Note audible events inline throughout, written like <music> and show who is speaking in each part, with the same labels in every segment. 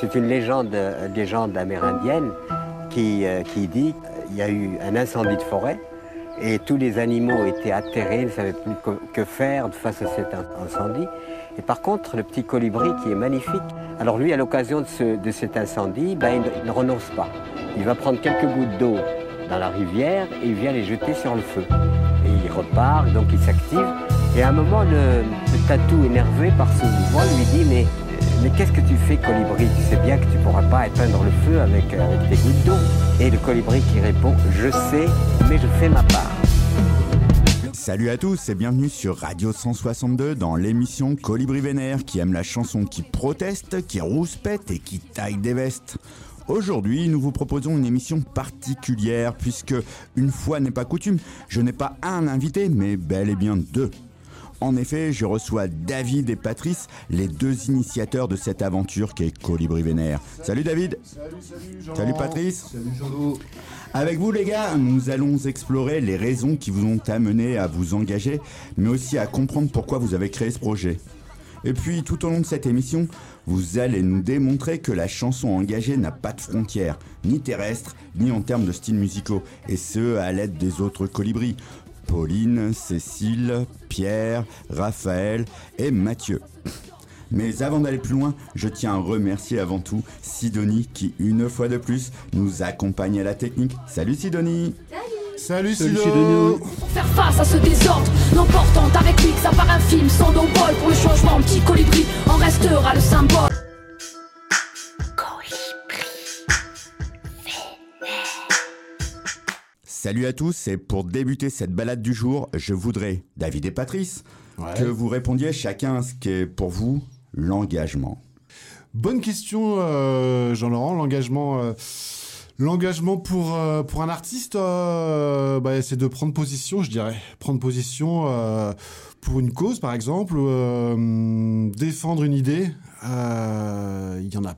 Speaker 1: C'est une légende, légende amérindienne qui, euh, qui dit qu'il y a eu un incendie de forêt et tous les animaux étaient atterrés, ils ne savaient plus que faire face à cet incendie. Et par contre, le petit colibri qui est magnifique, alors lui, à l'occasion de, cet incendie, ben, il, ne renonce pas. Il va prendre quelques gouttes d'eau dans la rivière et il vient les jeter sur le feu. Et il repart, donc il s'active. Et à un moment, le, tatou, énervé par ce mouvement, lui dit Mais, mais qu'est-ce que tu fais, colibri? Tu sais bien que tu ne pourras pas éteindre le feu avec, avec des gouttes d'eau. Et le colibri qui répond Je sais, mais je fais ma part.
Speaker 2: Salut à tous et bienvenue sur Radio 162 dans l'émission Colibri Vénère qui aime la chanson qui proteste, qui rouspète et qui taille des vestes. Aujourd'hui, nous vous proposons une émission particulière puisque, une fois n'est pas coutume, je n'ai pas un invité mais bel et bien deux. En effet, je reçois David et Patrice, les deux initiateurs de cette aventure qui est Colibri Vénère. Salut David
Speaker 3: Salut, salut Jean
Speaker 2: Salut Patrice
Speaker 3: Salut jean
Speaker 2: Avec vous les gars, nous allons explorer les raisons qui vous ont amené à vous engager, mais aussi à comprendre pourquoi vous avez créé ce projet. Et puis, tout au long de cette émission, vous allez nous démontrer que la chanson engagée n'a pas de frontières, ni terrestres, ni en termes de styles musicaux, et ce, à l'aide des autres colibris. Pauline, Cécile, Pierre, Raphaël et Mathieu. Mais avant d'aller plus loin, je tiens à remercier avant tout Sidonie qui, une fois de plus, nous accompagne à la technique. Salut Sidonie
Speaker 3: Salut, Salut Sidonie
Speaker 4: Pour faire face à ce désordre, l'emportant avec lui ça part un film sans no pour le changement, petit colibri en restera le symbole.
Speaker 2: Salut à tous et pour débuter cette balade du jour, je voudrais, David et Patrice, que vous répondiez chacun à ce qu'est pour vous l'engagement.
Speaker 3: Bonne question, euh, Jean-Laurent. L'engagement, euh, l'engagement pour euh, pour un artiste, bah, c'est de prendre position, je dirais, prendre position pour une cause, par exemple, défendre une idée. Il y en a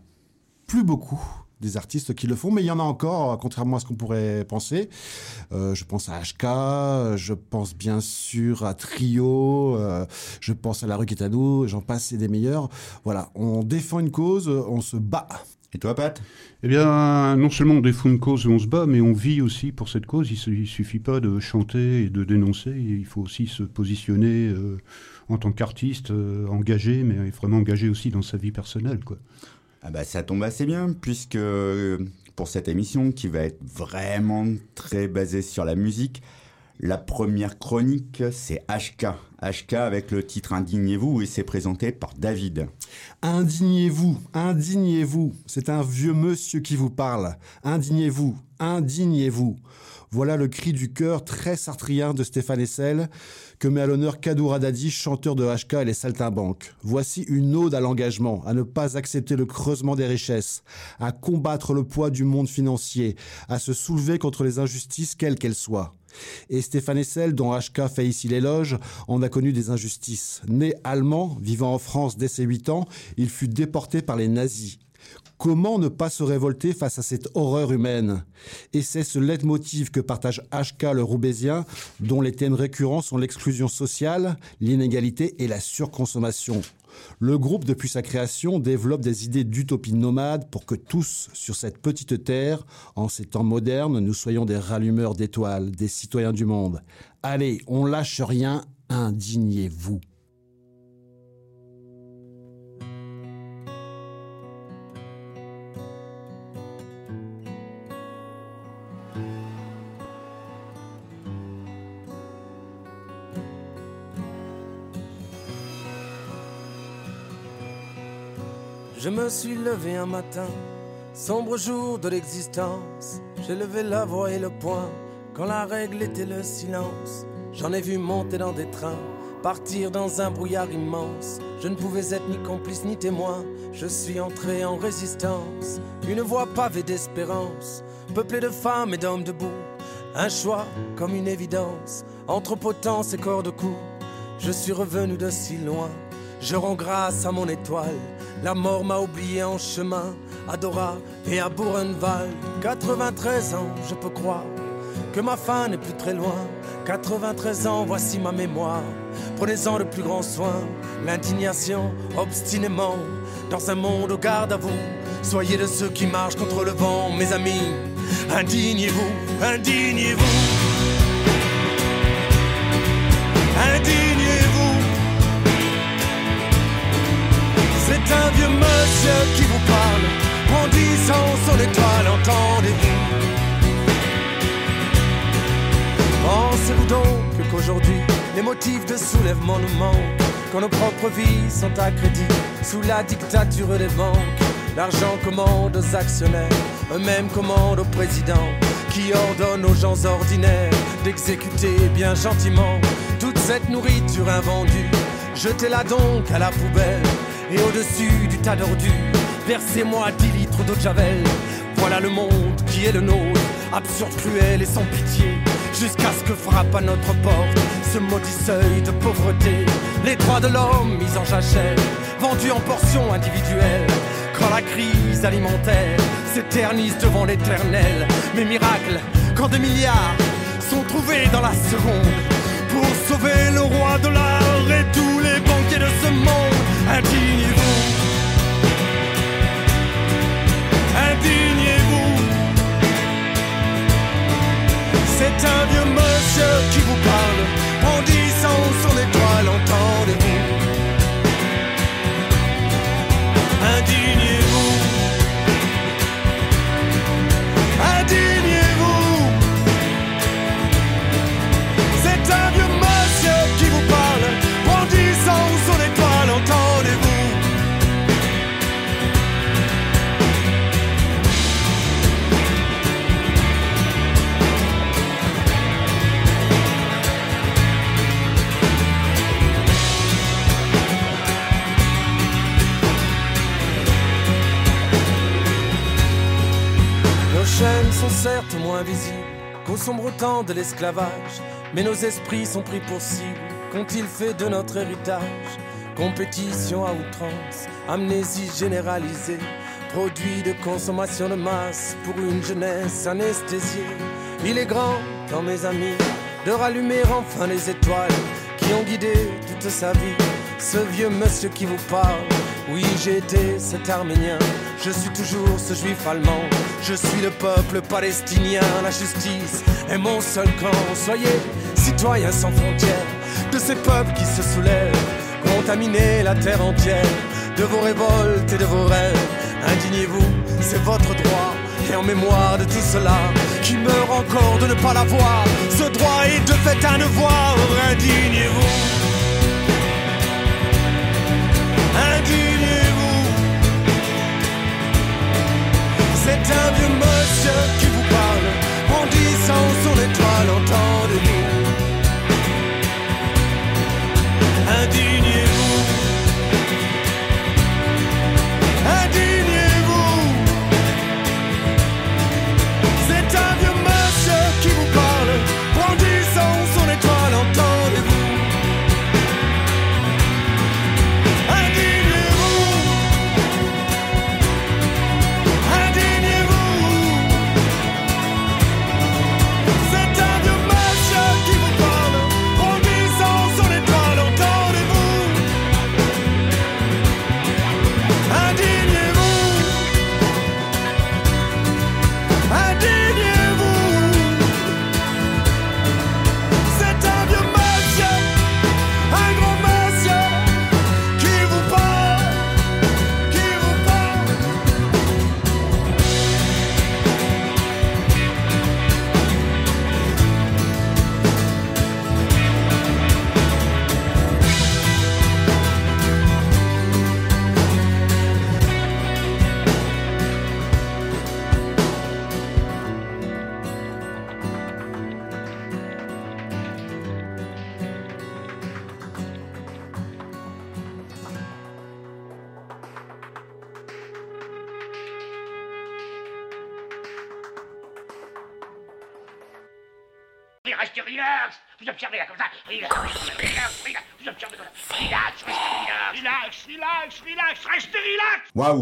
Speaker 3: plus beaucoup des artistes qui le font, mais il y en a encore, contrairement à ce qu'on pourrait penser. Euh, je pense à HK, je pense bien sûr à Trio, euh, je pense à La Rue Quétano, j'en passe, c'est des meilleurs. Voilà, on défend une cause, on se bat.
Speaker 2: Et toi, Pat?
Speaker 5: Eh bien, non seulement on défend une cause et on se bat, mais on vit aussi pour cette cause. Il ne suffit pas de chanter et de dénoncer, il faut aussi se positionner euh, en tant qu'artiste, engagé, mais vraiment engagé aussi dans sa vie personnelle, quoi.
Speaker 2: Ah bah ça tombe assez bien puisque euh, pour cette émission qui va être vraiment très basée sur la musique, la première chronique c'est HK. HK avec le titre Indignez-vous et c'est présenté par David.
Speaker 3: Indignez-vous, indignez-vous, c'est un vieux monsieur qui vous parle. Indignez-vous, indignez-vous. Voilà le cri du cœur très sartrien de Stéphane Essel que met à l'honneur Kadoura Dadi, chanteur de HK et les Saltimbanques. Voici une ode à l'engagement, à ne pas accepter le creusement des richesses, à combattre le poids du monde financier, à se soulever contre les injustices quelles qu'elles soient. Et Stéphane Essel, dont HK fait ici l'éloge, en a connu des injustices. Né allemand, vivant en France dès ses 8 ans, il fut déporté par les nazis. Comment ne pas se révolter face à cette horreur humaine? Et c'est ce leitmotiv que partage HK le Roubaisien, dont les thèmes récurrents sont l'exclusion sociale, l'inégalité et la surconsommation. Le groupe, depuis sa création, développe des idées d'utopie nomade pour que tous, sur cette petite terre, en ces temps modernes, nous soyons des rallumeurs d'étoiles, des citoyens du monde. Allez, on lâche rien, indignez-vous.
Speaker 6: Je me suis levé un matin, sombre jour de l'existence. J'ai levé la voix et le poing quand la règle était le silence. J'en ai vu monter dans des trains, partir dans un brouillard immense. Je ne pouvais être ni complice ni témoin. Je suis entré en résistance. Une voie pavée d'espérance, peuplée de femmes et d'hommes debout. Un choix comme une évidence, entre potence et corps de cou. Je suis revenu de si loin, je rends grâce à mon étoile la mort m'a oublié en chemin, à Dora et à Buchenwald. 93 ans, je peux croire que ma fin n'est plus très loin. 93 ans, voici ma mémoire. Prenez-en le plus grand soin. L'indignation, obstinément, dans un monde au garde à vous. Soyez de ceux qui marchent contre le vent, mes amis. Indignez-vous. Indignez-vous. Un vieux monsieur qui vous parle, brandissant son étoile, entendez-vous. Pensez-vous donc qu'aujourd'hui, les motifs de soulèvement nous manquent, quand nos propres vies sont à crédit sous la dictature des banques? L'argent commande aux actionnaires, eux-mêmes commandent au président, qui ordonne aux gens ordinaires d'exécuter bien gentiment toute cette nourriture invendue. Jetez-la donc à la poubelle, et au-dessus du tas d'ordures, versez-moi 10 litres d'eau de javel. Voilà le monde qui est le nôtre, absurde, cruel et sans pitié, jusqu'à ce que frappe à notre porte ce maudit seuil de pauvreté. Les droits de l'homme mis en jachère, vendus en portions individuelles quand la crise alimentaire s'éternise devant l'éternel. Mais miracle, quand des milliards sont trouvés dans la seconde pour sauver le roi de l'art et de Indignez-vous, indignez-vous. C'est un vieux monsieur qui vous parle en disant son étoile, entendez-vous. Visibles qu'au sombre temps de l'esclavage, mais nos esprits sont pris pour cible. Qu'ont-ils fait de notre héritage? Compétition à outrance, amnésie généralisée, produit de consommation de masse pour une jeunesse anesthésiée. Il est grand temps, mes amis, de rallumer enfin les étoiles qui ont guidé toute sa vie. Ce vieux monsieur qui vous parle, oui j'ai été cet arménien, je suis toujours ce juif allemand, je suis le peuple palestinien, la justice est mon seul camp. Soyez citoyens sans frontières de ces peuples qui se soulèvent, contaminer la terre entière de vos révoltes et de vos rêves. Indignez-vous, c'est votre droit. Et en mémoire de tout cela, qui meurt encore de ne pas l'avoir, ce droit est de fait un devoir. Indignez-vous. Indignez-vous. C'est un vieux monsieur qui vous parle, brandissant son étoile, entendez-vous.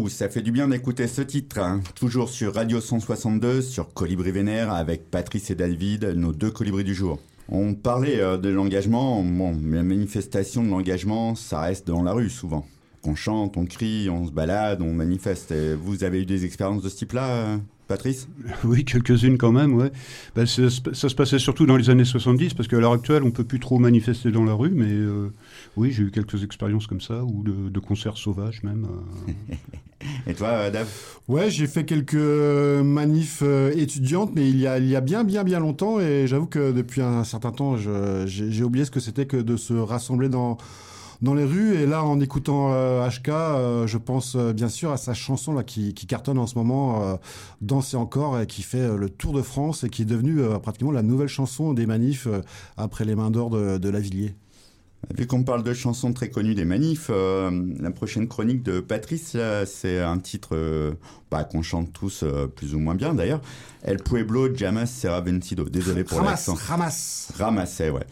Speaker 7: Ça
Speaker 2: fait du bien d'écouter ce titre. hein. Toujours sur Radio 162, sur Colibri Vénère, avec Patrice et David, nos deux colibris du jour. On parlait euh, de l'engagement. Bon, la manifestation de l'engagement, ça reste dans la rue souvent. qu'on chante, on crie, on se balade, on manifeste. Vous avez eu des expériences de ce type-là, euh, Patrice <laughs>
Speaker 5: Oui, quelques-unes quand même, ouais. Ben, ça, ça, se passait surtout dans les années 70, parce qu'à l'heure actuelle, on peut plus trop manifester dans la rue, mais euh, oui, j'ai eu quelques expériences comme ça, ou de, de concerts sauvages même. euh. <laughs>
Speaker 2: Et toi, Dave?
Speaker 3: Ouais, j'ai fait quelques manifs euh, étudiantes, mais il y, a, il y a bien, bien, bien longtemps, et j'avoue que depuis un certain temps, j'ai oublié ce que c'était que de se rassembler dans, dans les rues. Et là, en écoutant euh, HK, euh, je pense euh, bien sûr à sa chanson là, qui, qui cartonne en ce moment, euh, Danser encore, et qui fait euh, le tour de France, et qui est devenue euh, pratiquement la nouvelle chanson des manifs euh, après les mains d'or de, de Lavillier.
Speaker 2: Vu qu'on parle de chansons très connues des manifs, euh, la prochaine chronique de Patrice, c'est un titre euh, bah, qu'on chante tous euh, plus ou moins bien d'ailleurs. El Pueblo Llamas Será Vencido. Désolé pour
Speaker 3: Ramasse,
Speaker 2: l'accent.
Speaker 3: ramasse
Speaker 2: Ramassé, ouais.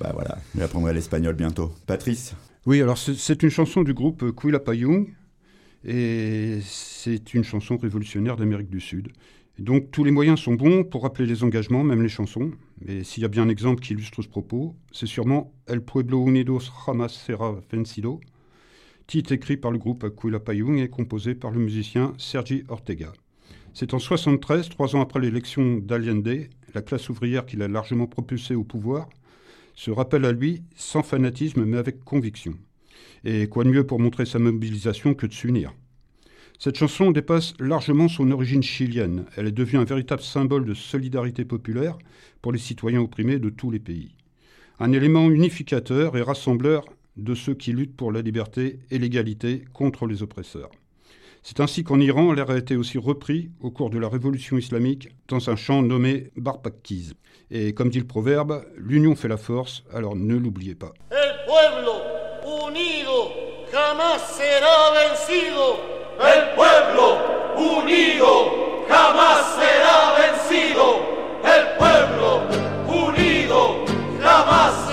Speaker 2: Bah voilà, j'apprendrai l'espagnol bientôt. Patrice
Speaker 5: Oui, alors c'est- une chanson du groupe Quilapayung, et c'est une chanson révolutionnaire d'Amérique du Sud. Et donc tous les moyens sont bons pour rappeler les engagements, même les chansons. Mais s'il y a bien un exemple qui illustre ce propos, c'est sûrement El Pueblo Unidos Jamás Será Vencido, titre écrit par le groupe Quilapayung et composé par le musicien Sergi Ortega. C'est en 73, trois ans après l'élection d'Allende, la classe ouvrière qui l'a largement propulsé au pouvoir, se rappelle à lui sans fanatisme mais avec conviction. Et quoi de mieux pour montrer sa mobilisation que de s'unir? Cette chanson dépasse largement son origine chilienne. Elle est devenue un véritable symbole de solidarité populaire pour les citoyens opprimés de tous les pays. Un élément unificateur et rassembleur de ceux qui luttent pour la liberté et l'égalité contre les oppresseurs. C'est ainsi qu'en Iran, l'air a été aussi repris au cours de la révolution islamique dans un chant nommé Barpakiz. Et comme dit le proverbe, l'union fait la force, alors ne l'oubliez pas.
Speaker 8: El pueblo unido jamás será vencido. El pueblo unido jamás será vencido. El pueblo unido jamás será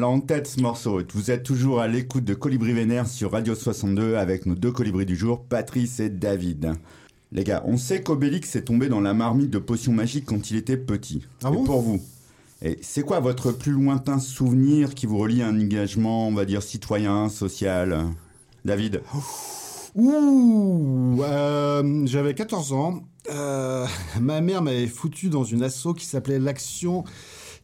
Speaker 8: l'a en
Speaker 2: tête ce morceau. Vous êtes toujours à l'écoute de Colibri Vénère sur Radio 62 avec nos deux colibris du jour, Patrice et David. Les gars, on sait qu'Obélix est tombé dans la marmite de potions magiques quand il était petit.
Speaker 3: Ah
Speaker 2: et
Speaker 3: bon
Speaker 2: pour vous et c'est quoi votre plus lointain souvenir qui vous relie à un engagement, on va dire, citoyen, social? David
Speaker 3: Ouh, euh, j'avais 14 ans. Euh, <laughs> ma mère m'avait foutu dans une asso qui s'appelait l'Action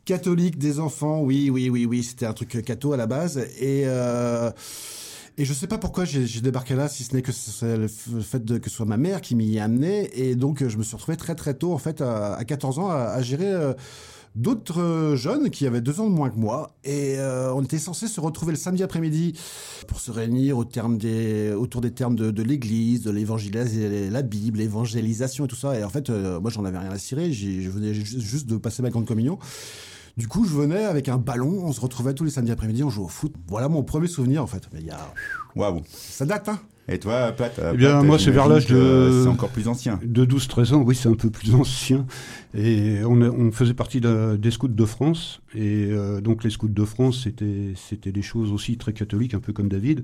Speaker 3: catholique des enfants. Oui, oui, oui, oui, c'était un truc catho à la base. Et euh, et je sais pas pourquoi j'ai débarqué là, si ce n'est que le fait que ce soit ma mère qui m'y a amené. Et donc, je me suis retrouvé très très tôt, en fait, à, à 14 ans, à, gérer euh, d'autres jeunes qui avaient deux ans de moins que moi. Et euh, on était censé se retrouver le samedi après-midi pour se réunir autour des termes de, l'Église, de l'évangélisation, la Bible, l'évangélisation et tout ça. Et en fait, euh, moi, j'en avais rien à cirer. Je venais ju- juste de passer ma grande communion. Du coup, je venais avec un ballon. On se retrouvait tous les samedis après-midi. On jouait au foot. Voilà mon premier souvenir, en fait. Mais il y a...
Speaker 2: Waouh.
Speaker 3: Ça date, hein
Speaker 2: Et toi, Pat
Speaker 5: Eh bien, moi, c'est vers l'âge de-
Speaker 2: C'est encore plus ancien.
Speaker 5: De 12-13 ans, oui, c'est un peu plus ancien. Et on, a- on faisait partie de- des scouts de France. Et euh, donc, les scouts de France, c'était c'était des choses aussi très catholiques, un peu comme David.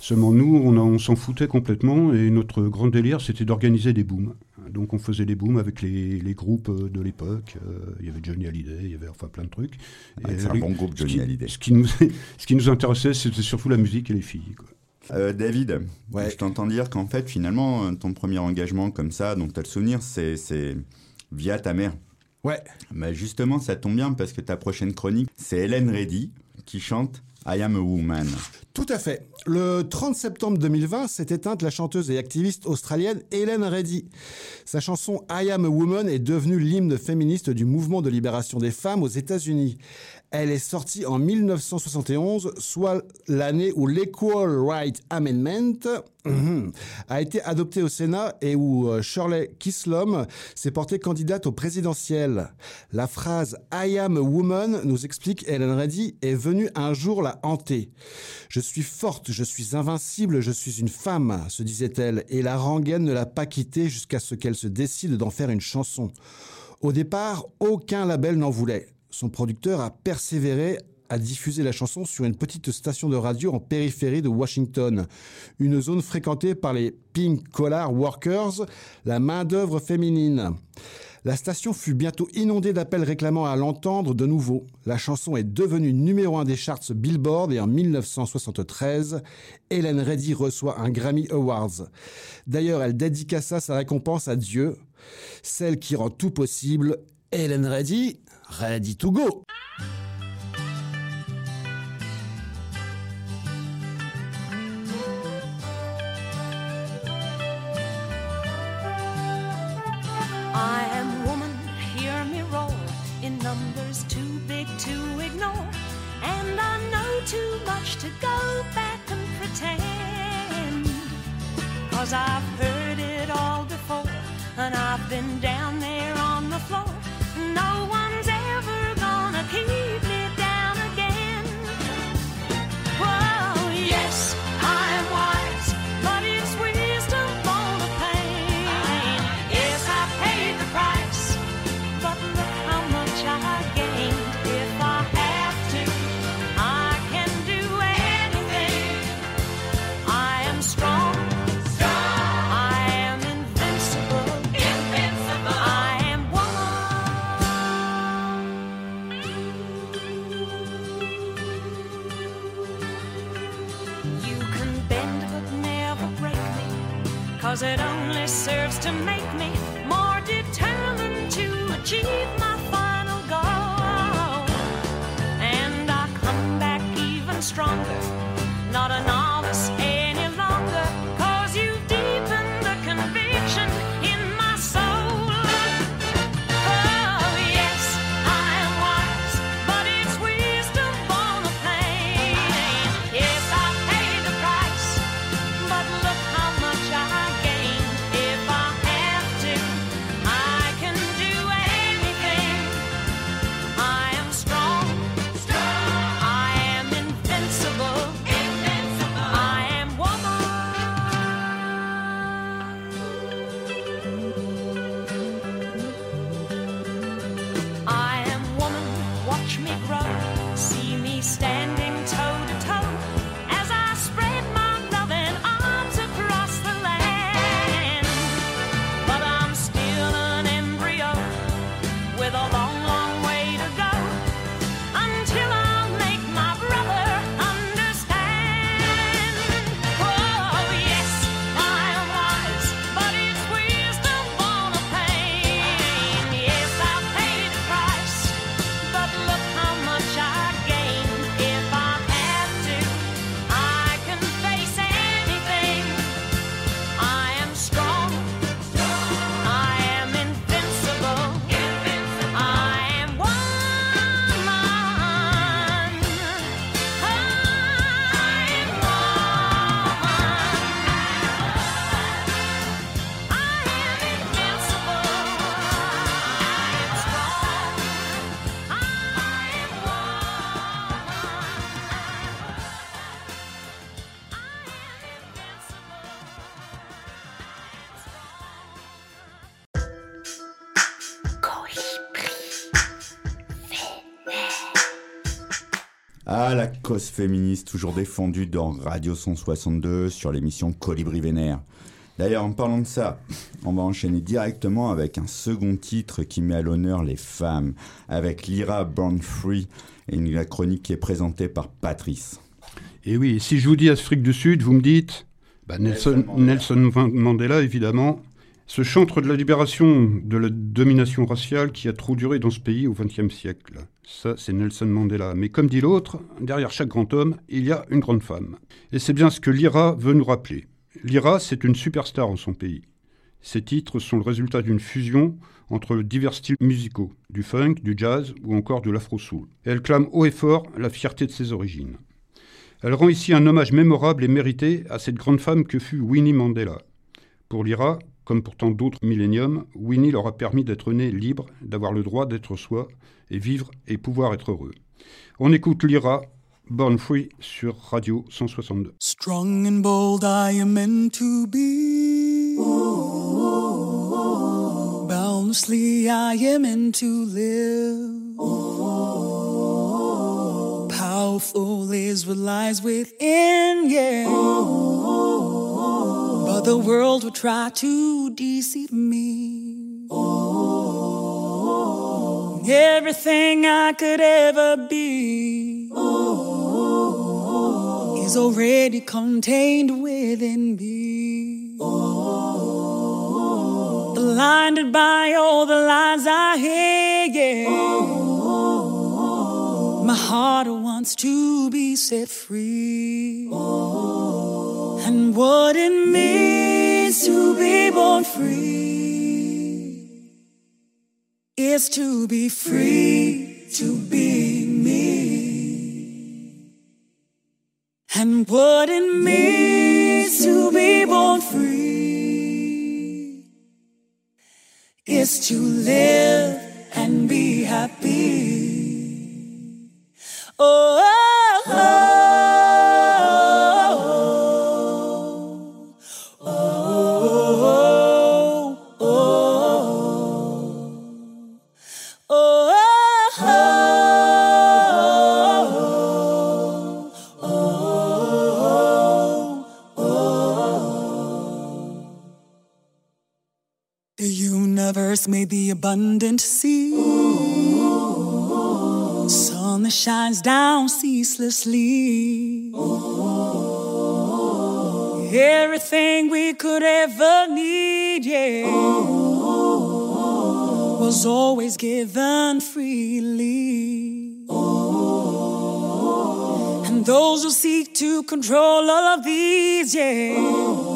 Speaker 5: Seulement, nous, on, s'en foutait complètement. Et notre grand délire, c'était d'organiser des booms. Donc, on faisait des booms avec les, les groupes euh, de l'époque. Euh, Il y avait Johnny Hallyday, il y avait enfin plein de trucs.
Speaker 2: Ah, c'est un bon groupe,
Speaker 5: ce
Speaker 2: Johnny
Speaker 5: qui-
Speaker 2: Hallyday.
Speaker 5: Ce qui nous, <laughs> ce qui nous intéressait, c'était surtout la musique et les filles. quoi.
Speaker 2: Euh, David,
Speaker 3: Ouais.
Speaker 2: je t'entends dire qu'en fait, finalement, ton premier engagement comme ça, dont tu as le souvenir, c'est c'est via ta mère.
Speaker 3: Ouais.
Speaker 2: Mais justement, ça tombe bien parce que ta prochaine chronique, c'est Hélène Reddy qui chante I Am a Woman.
Speaker 3: Tout à fait. Le 30 septembre 2020 s'est éteinte la chanteuse et activiste australienne Helen Reddy. Sa chanson I Am a Woman est devenue l'hymne féministe du mouvement de libération des femmes aux États-Unis. Elle est sortie en 1971, soit l'année où l'Equal Right Amendment mhm, a été adopté au Sénat et où euh, Shirley Kislom s'est portée candidate au présidentiel. La phrase I am a woman, nous explique Helen Reddy, est venue un jour la hanter. Je suis forte, je suis invincible, je suis une femme, se disait-elle, et la rengaine ne l'a pas quittée jusqu'à ce qu'elle se décide d'en faire une chanson. Au départ, aucun label n'en voulait. Son producteur a persévéré à diffuser la chanson sur une petite station de radio en périphérie de Washington, une zone fréquentée par les pink collar workers, la main-d'œuvre féminine. La station fut bientôt inondée d'appels réclamant à l'entendre de nouveau. La chanson est devenue numéro un des charts Billboard et en 1973, Helen Reddy reçoit un Grammy Awards. D'ailleurs, elle dédicaça sa récompense à Dieu, celle qui rend tout possible. Helen Reddy, ready to go.
Speaker 9: I am woman, hear me roar in numbers too big to ignore. And I know too much to go back and pretend. Cause I've heard it all before, and I've been down to make cause
Speaker 2: féministe toujours défendue dans Radio 162 sur l'émission Colibri Vénère. D'ailleurs, en parlant de ça, on va enchaîner directement avec un second titre qui met à l'honneur les femmes, avec Lyra Born Free, et une la chronique qui est présentée par Patrice.
Speaker 5: Et oui, si je vous dis Afrique du Sud, vous me dites bah, Nelson,
Speaker 2: Nelson
Speaker 5: Nelson Mandela, évidemment. Ce chantre de la libération de la domination raciale qui a trop duré dans ce pays au XXe siècle. Ça, c'est Nelson Mandela. Mais comme dit l'autre, derrière chaque grand homme, il y a une grande femme. Et c'est bien ce que Lyra veut nous rappeler. Lyra, c'est une superstar en son pays. Ses titres sont le résultat d'une fusion entre divers styles musicaux, du funk, du jazz ou encore de l'afro-soul. Elle clame haut et fort la fierté de ses origines. Elle rend ici un hommage mémorable et mérité à cette grande femme que fut Winnie Mandela. Pour Lyra, comme pour tant d'autres milléniums, Winnie leur a permis d'être nés libres, d'avoir le droit d'être soi, et vivre et pouvoir être heureux. On écoute Lyra, Born Free, sur Radio 162.
Speaker 10: Strong and bold I am meant to be. Boundlessly I am meant to live. Powerful is what lies within, yeah. The world will try to deceive me. Everything I could ever be is already contained within me. Blinded by all the lies I hear, yeah. My heart wants to be set free. What it means to be born free is to be free, to be me. And what it means to be born free is to live and be happy. Oh, oh, oh, abundant sea. Sun that shines down ceaselessly. Everything we could ever need, yeah, was always given freely. And those who seek to control all of these, yeah,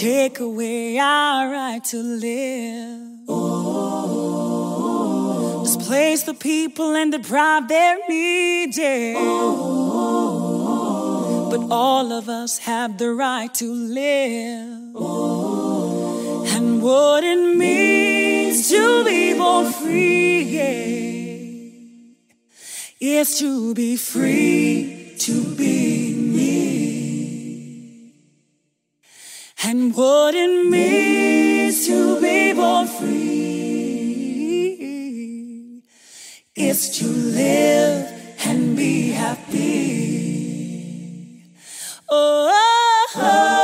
Speaker 10: take away our right to live. Displace the people and deprive their needs. But all of us have the right to live. And what it means to be born free, is to be free, to be me. And what it means to be born free is to live and be happy. Oh, oh, oh.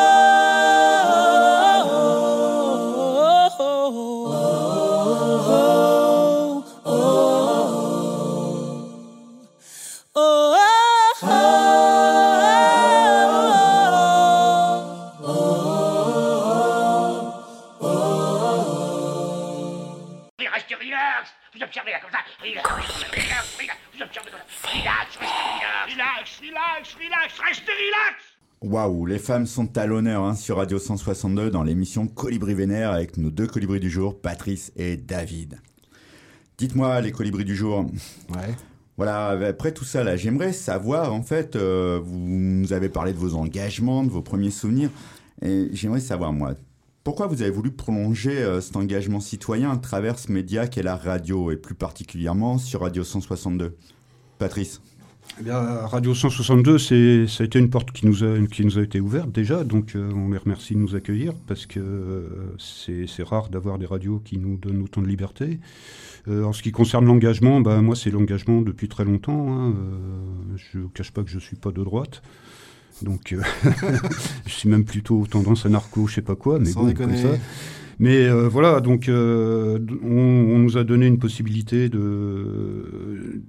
Speaker 7: Relax. Relax, relax, relax. Restez relax.
Speaker 2: Waouh, les femmes sont à l'honneur hein, sur Radio 162 dans l'émission Colibri Vénère avec nos deux colibris du jour, Patrice et David. Dites-moi les colibris du jour.
Speaker 3: Ouais.
Speaker 2: Voilà, après tout ça là, j'aimerais savoir en fait, euh, vous nous avez parlé de vos engagements, de vos premiers souvenirs, et j'aimerais savoir moi, pourquoi vous avez voulu prolonger euh, cet engagement citoyen à travers ce média qu'est la radio et plus particulièrement sur Radio 162 Patrice
Speaker 5: Eh bien, Radio 162, c'est, ça a été une porte qui nous a, qui nous a été ouverte déjà, donc euh, on les remercie de nous accueillir parce que euh, c'est, c'est rare d'avoir des radios qui nous donnent autant de liberté. Euh, en ce qui concerne l'engagement, ben, moi c'est l'engagement depuis très longtemps. Hein, je ne cache pas que je suis pas de droite. Donc, <laughs> je suis même plutôt tendance à narco, je sais pas quoi, mais
Speaker 3: Sans
Speaker 5: bon,
Speaker 3: déconner.
Speaker 5: comme ça. Mais euh, voilà, donc euh, on, on nous a donné une possibilité de,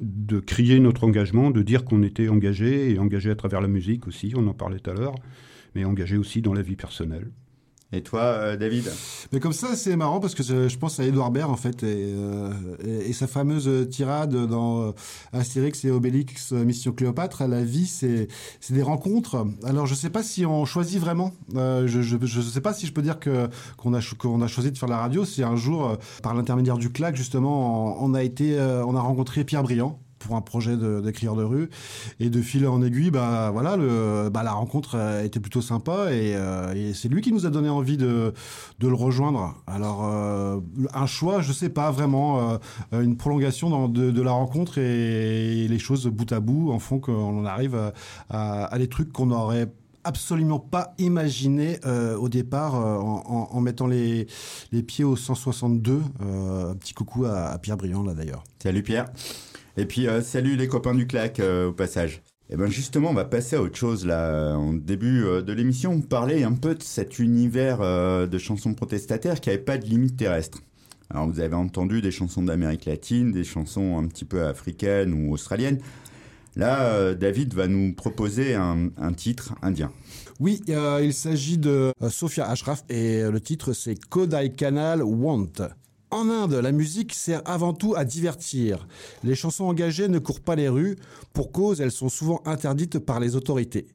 Speaker 5: de crier notre engagement, de dire qu'on était engagé, et engagé à travers la musique aussi, on en parlait tout à l'heure, mais engagé aussi dans la vie personnelle.
Speaker 2: Et toi, euh, David?
Speaker 3: Mais comme ça, c'est marrant parce que je pense à Edouard Baird, en fait, et, euh, et- sa fameuse tirade dans euh, Astérix et Obélix, Mission Cléopâtre. La vie, c'est des rencontres. Alors, je sais pas si on choisit vraiment. Je, je sais pas si je peux dire qu'on a, a choisi de faire la radio. Si un jour, par l'intermédiaire du CLAC, justement, on, a été, on a rencontré Pierre Briand pour un projet d'écrire de, rue. Et de fil en aiguille bah voilà bah, la rencontre a été plutôt sympa et, euh, et c'est lui qui nous a donné envie de le rejoindre. Alors euh, un choix je sais pas vraiment euh, une prolongation de, la rencontre et, les choses bout à bout en font qu'on arrive à, des trucs qu'on aurait absolument pas imaginé euh, au départ euh, en, mettant les, pieds au 162 Euh, un petit coucou à, à Pierre Briand là d'ailleurs.
Speaker 2: Salut Pierre. Et puis euh, salut les copains du clac euh, au passage. Et ben justement, on va passer à autre chose là. En début euh, de l'émission, on parlait un peu de cet univers euh, de chansons protestataires qui n'avait pas de limite terrestre. Alors vous avez entendu des chansons d'Amérique latine, des chansons un petit peu africaines ou australiennes. Là, David va nous proposer un, titre indien.
Speaker 3: Oui, il s'agit de Sophia Ashraf et le titre c'est Kodai Canal Want. En Inde, la musique sert avant tout à divertir. Les chansons engagées ne courent pas les rues, pour cause elles sont souvent interdites par les autorités.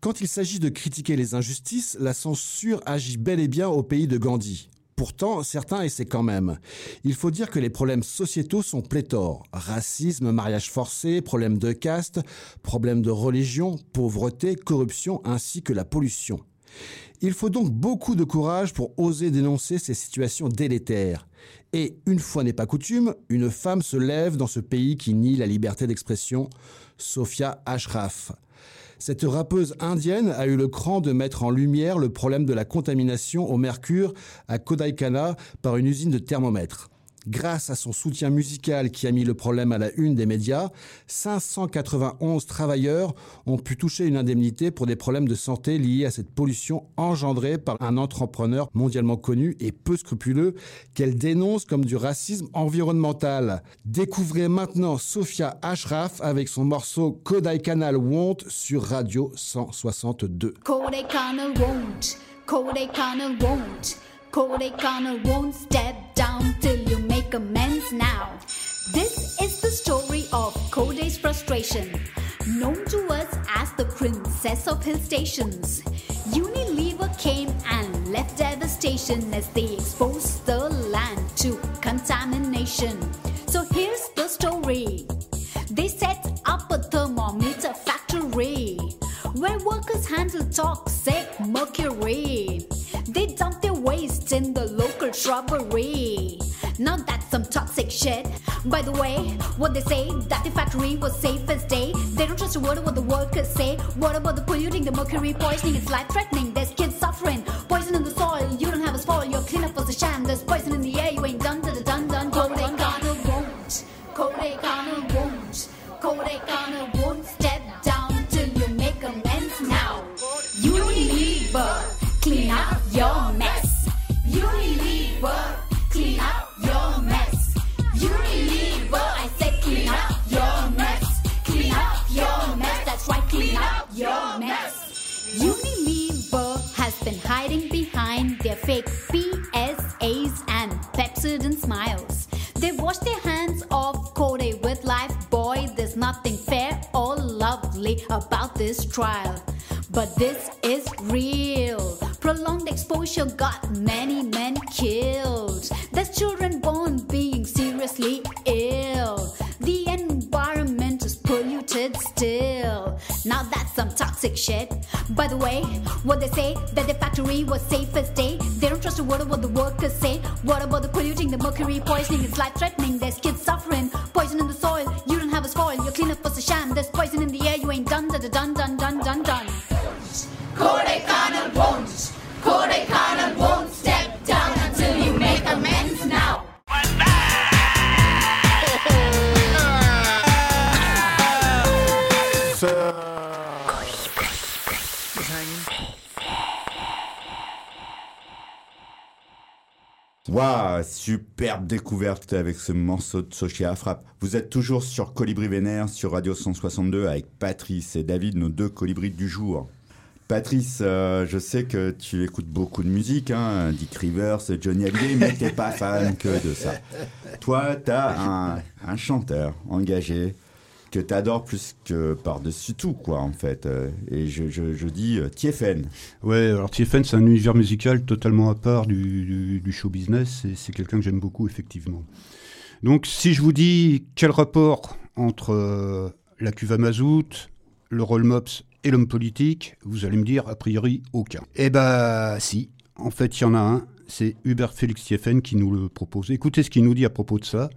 Speaker 3: Quand il s'agit de critiquer les injustices, la censure agit bel et bien au pays de Gandhi. Pourtant, certains essaient quand même. Il faut dire que les problèmes sociétaux sont pléthores. Racisme, mariage forcé, problèmes de caste, problèmes de religion, pauvreté, corruption, ainsi que la pollution. Il faut donc beaucoup de courage pour oser dénoncer ces situations délétères. Et, une fois n'est pas coutume, une femme se lève dans ce pays qui nie la liberté d'expression, Sophia Ashraf. Cette rappeuse indienne a eu le cran de mettre en lumière le problème de la contamination au mercure à Kodaikanal par une usine de thermomètres. Grâce à son soutien musical qui a mis le problème à la une des médias, 591 travailleurs ont pu toucher une indemnité pour des problèmes de santé liés à cette pollution engendrée par un entrepreneur mondialement connu et peu scrupuleux qu'elle dénonce comme du racisme environnemental. Découvrez maintenant Sophia Ashraf avec son morceau Kodaikanal Want sur Radio 162.
Speaker 11: Kodaikanal won't, Kodaikanal won't, Kodaikanal won't step down amends now. This is the story of Kodai's frustration, known to us as the princess of hill stations. Unilever came and left devastation as they exposed the land to contamination. So here's the story. They set up a thermometer factory where workers handle toxic mercury. They dump their waste in the local shrubbery. Now toxic shit. By the way, what they say that the factory was safe as day. They don't trust a word of what the workers say. What about the polluting, the mercury poisoning? It's life threatening. There's kids suffering. Poison in the soil. You don't have a spoil. Your cleanup was a sham. There's poison in the air. You ain't done, done, done, done. Kodaikanal won't. Kodaikanal won't. Kodaikanal won't step down till you make amends now. Unilever, clean up your mess. Fake PSAs and Pepsodent smiles. They wash their hands off Kodak with life. Boy, there's nothing fair or lovely about this trial. But this is real. Prolonged exposure got many men killed. There's children born being seriously ill. The environment is polluted still. Now that's some toxic shit. By the way, what they say that the factory was safe as day. Of what the workers say. What about the polluting, the mercury poisoning? It's life threatening. There's kids
Speaker 2: découverte avec ce morceau de Sochi à frappe. Vous êtes toujours sur Colibri Vénère, sur Radio 162, avec Patrice et David, nos deux colibris du jour. Patrice, euh, je sais que tu écoutes beaucoup de musique, hein, Dick Rivers, Johnny Hallyday, mais t'es pas fan que de ça. Toi, t'as un, un chanteur engagé que t'adores plus que par-dessus tout, quoi, en fait. Euh, Et je, je, je dis euh, Tiefen.
Speaker 5: Ouais, alors TFN, c'est un univers musical totalement à part du, show business, et c'est quelqu'un que j'aime beaucoup, effectivement. Donc, si je vous dis quel rapport entre euh, la cuve à mazout, le roll mops et l'homme politique, vous allez me dire, a priori, aucun. Eh ben, si. En fait, il y en a un. C'est Hubert Félix Tiefen qui nous le propose. Écoutez ce qu'il nous dit à propos de ça,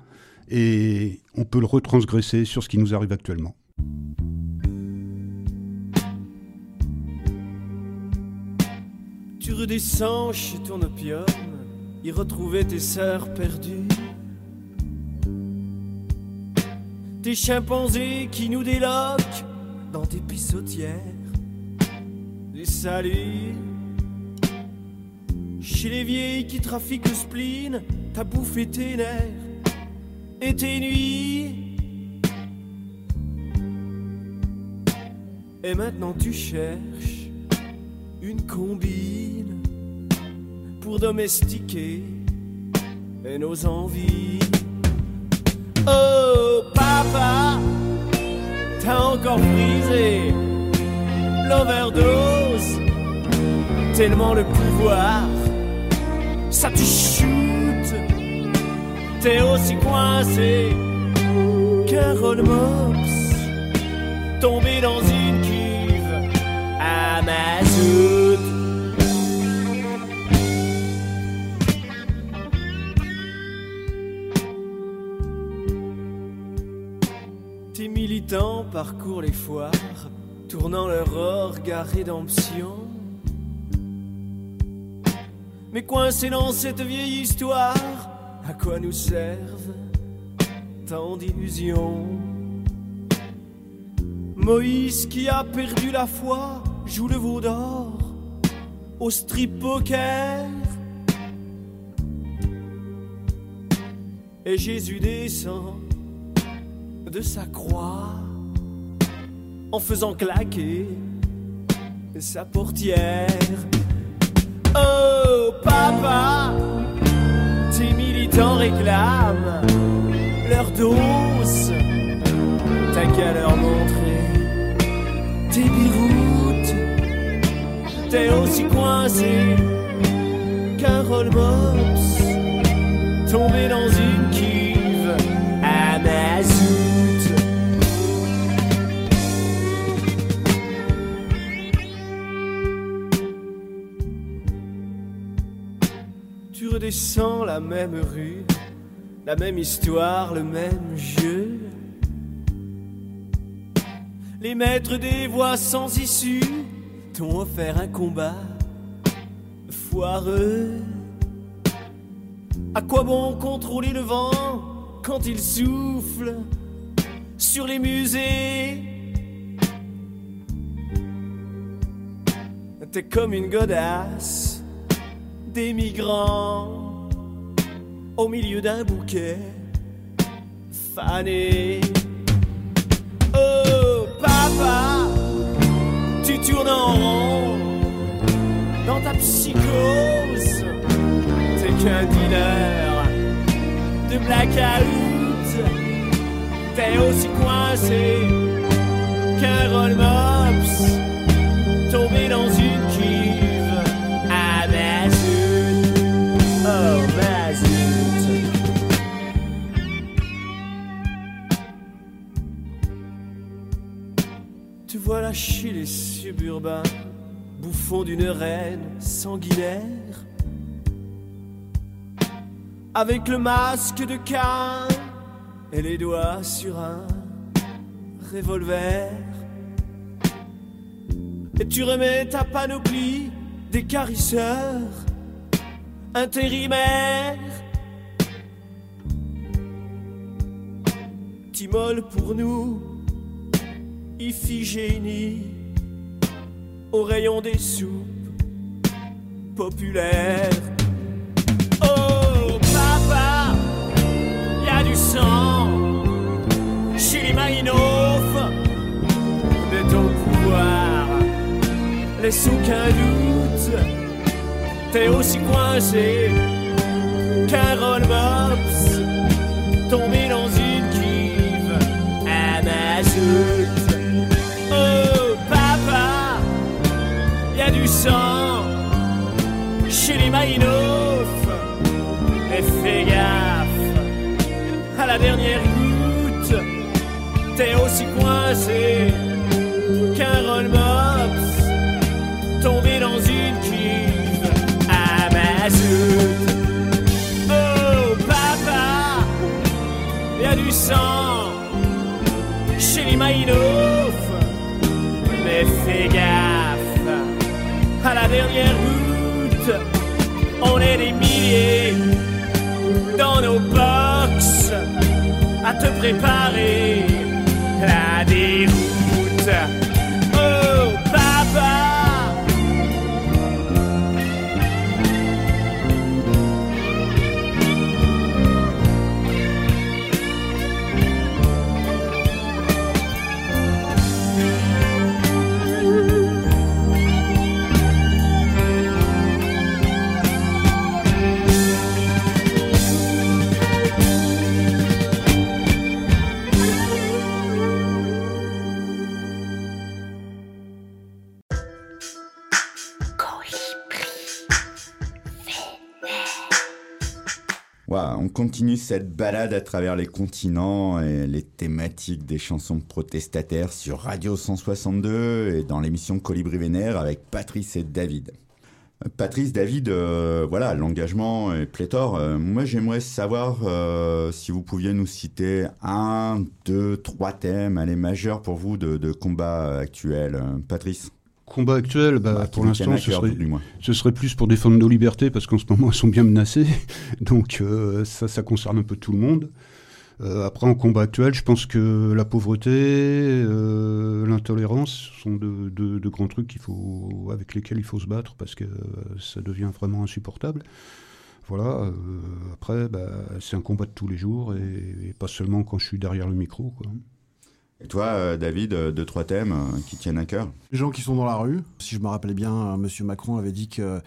Speaker 5: et on peut le retransgresser sur ce qui nous arrive actuellement.
Speaker 6: Tu redescends chez ton opium, y retrouver tes sœurs perdues. Tes chimpanzés qui nous déloquent dans tes pissotières. Des saluts. Chez les vieilles qui trafiquent le spleen, t'as bouffé tes nerfs et tes. Et maintenant tu cherches une combine pour domestiquer nos envies. Oh papa, t'as encore brisé l'overdose, tellement le pouvoir, ça te shoot, t'es aussi coincé qu'un mops, tombé dans une cuve à mazout. Tes militants parcourent les foires, tournant leur regard rédemption. Mais coincés dans cette vieille histoire, à quoi nous servent tant d'illusions? Moïse qui a perdu la foi joue le veau d'or au strip poker. Et Jésus descend de sa croix en faisant claquer sa portière. Oh papa, tes militants réclament leur dose. T'as qu'à leur montrer tes biroutes. T'es aussi coincé qu'un roll tombé dans Redescends la même rue, la même histoire, le même jeu. Les maîtres des voies sans issue t'ont offert un combat foireux. À quoi bon contrôler le vent quand il souffle sur les musées? T'es comme une godasse des migrants au milieu d'un bouquet fané. Oh papa, tu tournes en rond dans ta psychose. T'es qu'un dealer de blackout. T'es aussi coincé qu'un roll mops tombé dans une Tu vois lâcher les suburbains, bouffons d'une reine sanguinaire. Avec le masque de Cain et les doigts sur un revolver. Et tu remets ta panoplie d'écarisseurs intérimaires. T'immoles pour nous, Iphigénie, au rayon des soupes populaires. Oh papa, y a du sang chez les Marinov de ton pouvoir. Laisse aucun doute, t'es aussi coincé qu'un roll mops tombé dans une cuve à mazout. Chez les Marinov. Et fais gaffe à la dernière goutte, t'es aussi coincé qu'un roll mops tombé dans une cuve à mazout. Oh papa, y a du sang chez les Maïnov. Mais fais gaffe à la dernière goutte. Dans nos box à te préparer la déroute.
Speaker 2: Continue cette balade à travers les continents et les thématiques des chansons protestataires sur Radio 162 et dans l'émission Colibri Vénère avec Patrice et David. Euh, Patrice, David, euh, voilà, l'engagement est pléthore. Euh, moi, j'aimerais savoir si vous pouviez nous citer un, deux, trois thèmes, allez, majeurs pour vous de, combat actuel. Patrice
Speaker 5: Combat actuel, bah,
Speaker 2: Bah,
Speaker 5: pour l'instant, ce serait, ce plus pour défendre nos libertés, parce qu'en ce moment, elles sont bien menacées. <laughs> Donc, euh, ça, ça concerne un peu tout le monde. Euh, après, en combat actuel, je pense que la pauvreté, euh, l'intolérance sont de, de- de grands trucs qu'il faut, avec lesquels il faut se battre, parce que ça devient vraiment insupportable. Voilà. après, bah, c'est un combat de tous les jours, et, et pas seulement quand je suis derrière le micro. Quoi.
Speaker 2: Et toi, euh, David, euh, deux, trois thèmes euh, qui tiennent à cœur?
Speaker 3: Les gens qui sont dans la rue. Si je me rappelle bien, euh, Monsieur Macron avait dit qu'il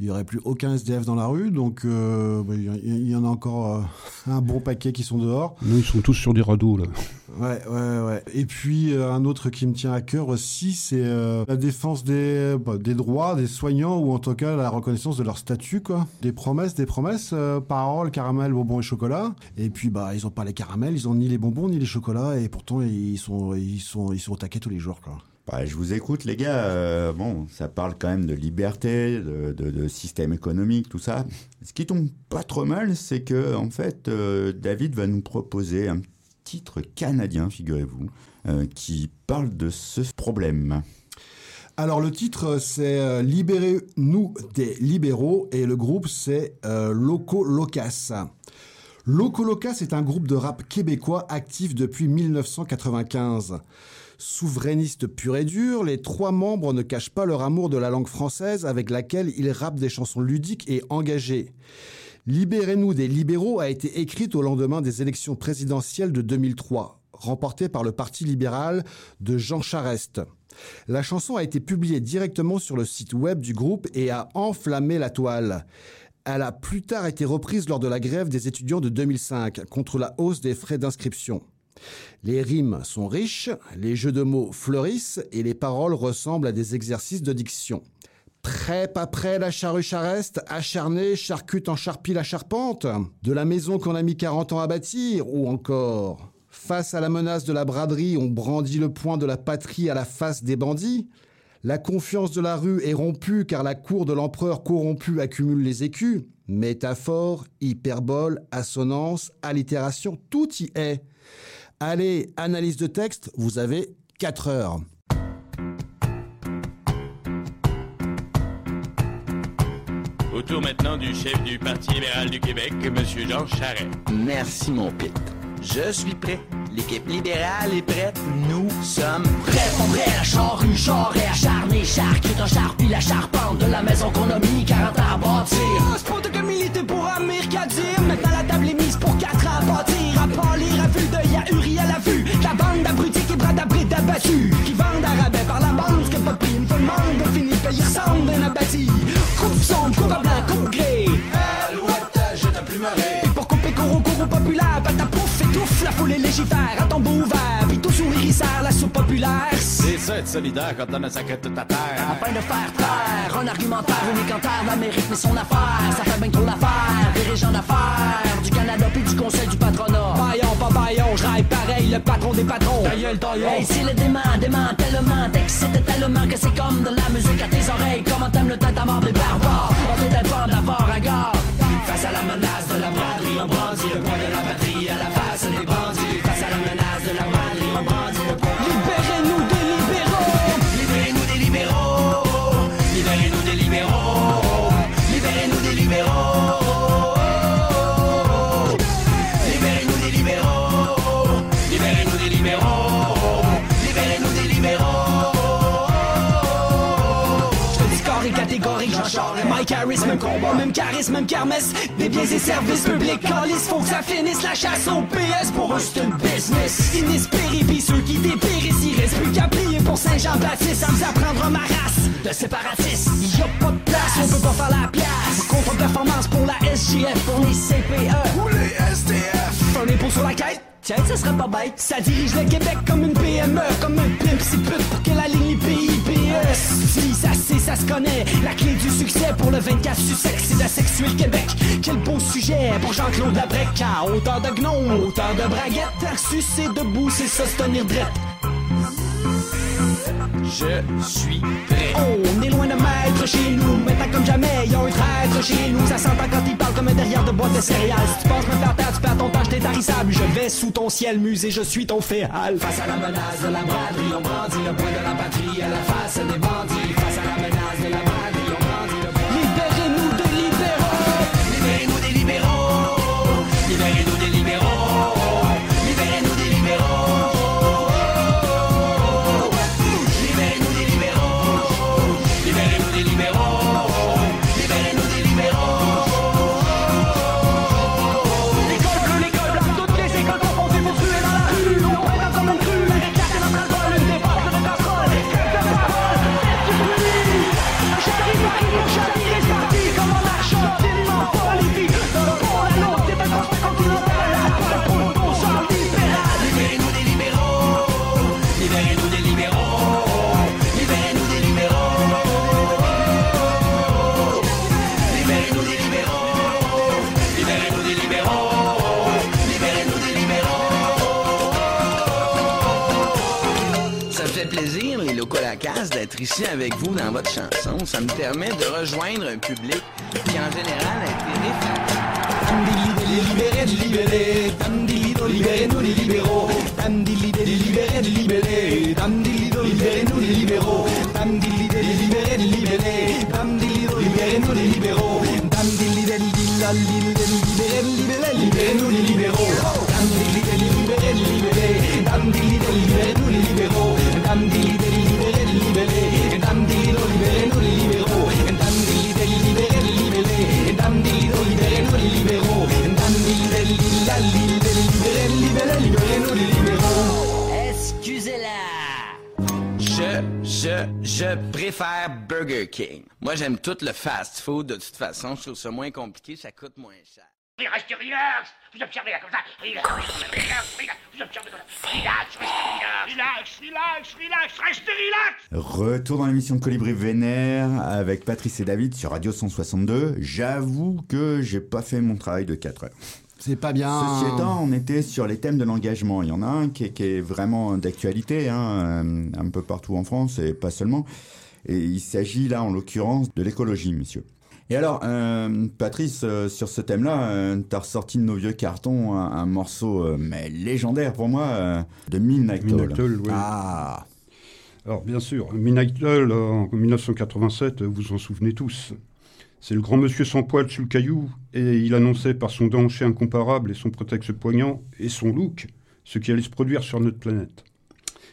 Speaker 3: n'y aurait plus aucun SDF dans la rue. Donc, euh, bah, il y, en a encore euh, <laughs> un bon paquet qui sont dehors.
Speaker 5: Nous, ils sont tous sur des radeaux, là.
Speaker 3: Ouais, ouais, ouais. Et puis, euh, un autre qui me tient à cœur aussi, c'est euh, la défense des, bah, des droits des soignants, ou en tout cas la reconnaissance de leur statut, quoi. Des promesses, des promesses, euh, paroles, caramel, bonbons et chocolat. Et puis, bah, ils ont pas les caramels, ils ont ni les bonbons, ni les chocolats, et pourtant, ils sont, ils sont, ils sont au taquet tous les jours, quoi.
Speaker 2: Bah, je vous écoute, les gars. euh, bon, ça parle quand même de liberté, de, de- de système économique, tout ça. Ce qui tombe pas trop mal, c'est que, en fait, euh, David va nous proposer un titre canadien, figurez-vous, euh, qui parle de ce problème.
Speaker 3: Alors le titre c'est Libérez-nous des libéraux et le groupe c'est euh, Loco Locas. Loco Locas est un groupe de rap québécois actif depuis 1995. Souverainistes pur et dur, les trois membres ne cachent pas leur amour de la langue française avec laquelle ils rappent des chansons ludiques et engagées. Libérez-nous des libéraux a été écrite au lendemain des élections présidentielles de 2003, remportées par le Parti libéral de Jean Charest. La chanson a été publiée directement sur le site web du groupe et a enflammé la toile. Elle a plus tard été reprise lors de la grève des étudiants de 2005 contre la hausse des frais d'inscription. Les rimes sont riches, les jeux de mots fleurissent et les paroles ressemblent à des exercices de diction. Prêt, pas la charrue chareste, acharné, charcute en charpie la charpente, de la maison qu'on a mis 40 ans à bâtir, ou encore, face à la menace de la braderie, on brandit le poing de la patrie à la face des bandits, la confiance de la rue est rompue car la cour de l'empereur corrompu accumule les écus, métaphore, hyperbole, assonance, allitération, tout y est. Allez, analyse de texte, vous avez 4 heures.
Speaker 12: Autour maintenant du chef du Parti libéral du Québec, M. Jean Charest.
Speaker 13: Merci, mon pit. Je suis prêt. L'équipe libérale est prête. Nous sommes prêts.
Speaker 4: On vrai la charrue, charret, acharné, charcute en char, puis la charpente de la maison qu'on a mis 40 ans à bâtir.
Speaker 14: C'est pas de militer pour Amir dire. Maintenant la table est mise pour 4 ans à bâtir. À part lire à vue de Yahuri à la vue. La bande d'abrutis qui brade abrite abattus. Qui vendent à par la bande, ce que pas de prime. Tout le monde finit payer ressemble d'un abattu. Coupe sombre, coupe à blanc, coupe gris. La est légifère, à tombeau ouvert, puis tout sourire il serre la soupe populaire.
Speaker 12: C'est ça être solidaire quand on a sacré toute ta terre.
Speaker 4: Afin de faire taire un argumentaire unique en terre d'Amérique, mais son affaire, ça fait bien trop l'affaire. Dirigeant d'affaires du Canada puis du Conseil du patronat.
Speaker 14: Baillon, pas baillon, je pareil, le patron des patrons. Ta gueule, ta gueule.
Speaker 4: Hey, si le dément dément tellement, t'excites tellement que c'est comme de la musique à tes oreilles. Comment t'aimes le tête à mort des barbares? On t'est fort de la fort à gare. Face à la menace de la braderie, on brandit le poing de la à la
Speaker 14: combat, même charisme, même kermesse. Des biens et services publics, calice, faut que ça finisse la chasse au PS. Pour eux, c'est une business. Inespéré, pis ceux qui dépérissent, il reste plus qu'à plier pour Saint-Jean-Baptiste. Ça me apprendre ma race de séparatistes. Y a pas de place, on peut pas faire la place. Contre-performance pour la SGF, pour les CPE.
Speaker 8: Pour les STF.
Speaker 14: Un impôt sur la quête? Tiens, ça serait pas bête. Ça dirige le Québec comme une PME, comme un pimp si pute pour que la ligne Si ça c'est, ça se connaît. La clé du succès pour le 24 Sussex, c'est de sexuer le Québec. Quel beau sujet pour Jean-Claude Labrec. À hauteur de gnome, hauteur de braguette. Sucer debout, c'est ça se tenir drette.
Speaker 13: Je suis prêt.
Speaker 14: On est loin de maître chez nous, maintenant comme jamais, y a un traître chez nous. Ça s'entend quand il parle comme derrière de boîte de céréales. Si tu penses me faire taire, tu perds ton temps, j'étais tarissable. Je vais sous ton ciel musée, je suis ton féal.
Speaker 4: Face à la menace de la braderie, on brandit le poing de la patrie à la face des bandits. Face à la menace de la braderie,
Speaker 13: plaisir, les locaux la case, d'être ici avec vous dans votre chanson. Ça me permet de rejoindre un public qui, en général, a été. Je, préfère Burger King. Moi, j'aime tout le fast-food. De toute façon, je trouve ça moins compliqué, ça coûte moins cher.
Speaker 7: Restez relax Vous observez là comme ça Relax, relax, relax Vous observez comme ça Relax, restez relax Relax, relax, relax Restez relax
Speaker 2: Retour dans l'émission Colibri Vénère avec Patrice et David sur Radio 162. J'avoue que j'ai pas fait mon travail de 4 heures.
Speaker 3: C'est pas bien.
Speaker 2: Ceci étant, on était sur les thèmes de l'engagement. Il y en a un qui est, qui est vraiment d'actualité, hein, euh, un peu partout en France et pas seulement. Et il s'agit là, en l'occurrence, de l'écologie, messieurs. Et alors, euh, Patrice, euh, sur ce thème-là, euh, t'as ressorti de nos vieux cartons un, un morceau euh, mais légendaire pour moi euh, de Midnight Oil,
Speaker 5: oui.
Speaker 2: Ah,
Speaker 5: Alors bien sûr, Midnight Oil en 1987, vous vous en souvenez tous. C'est le grand monsieur sans poil sur le caillou, et il annonçait par son dentché incomparable et son prétexte poignant, et son look, ce qui allait se produire sur notre planète.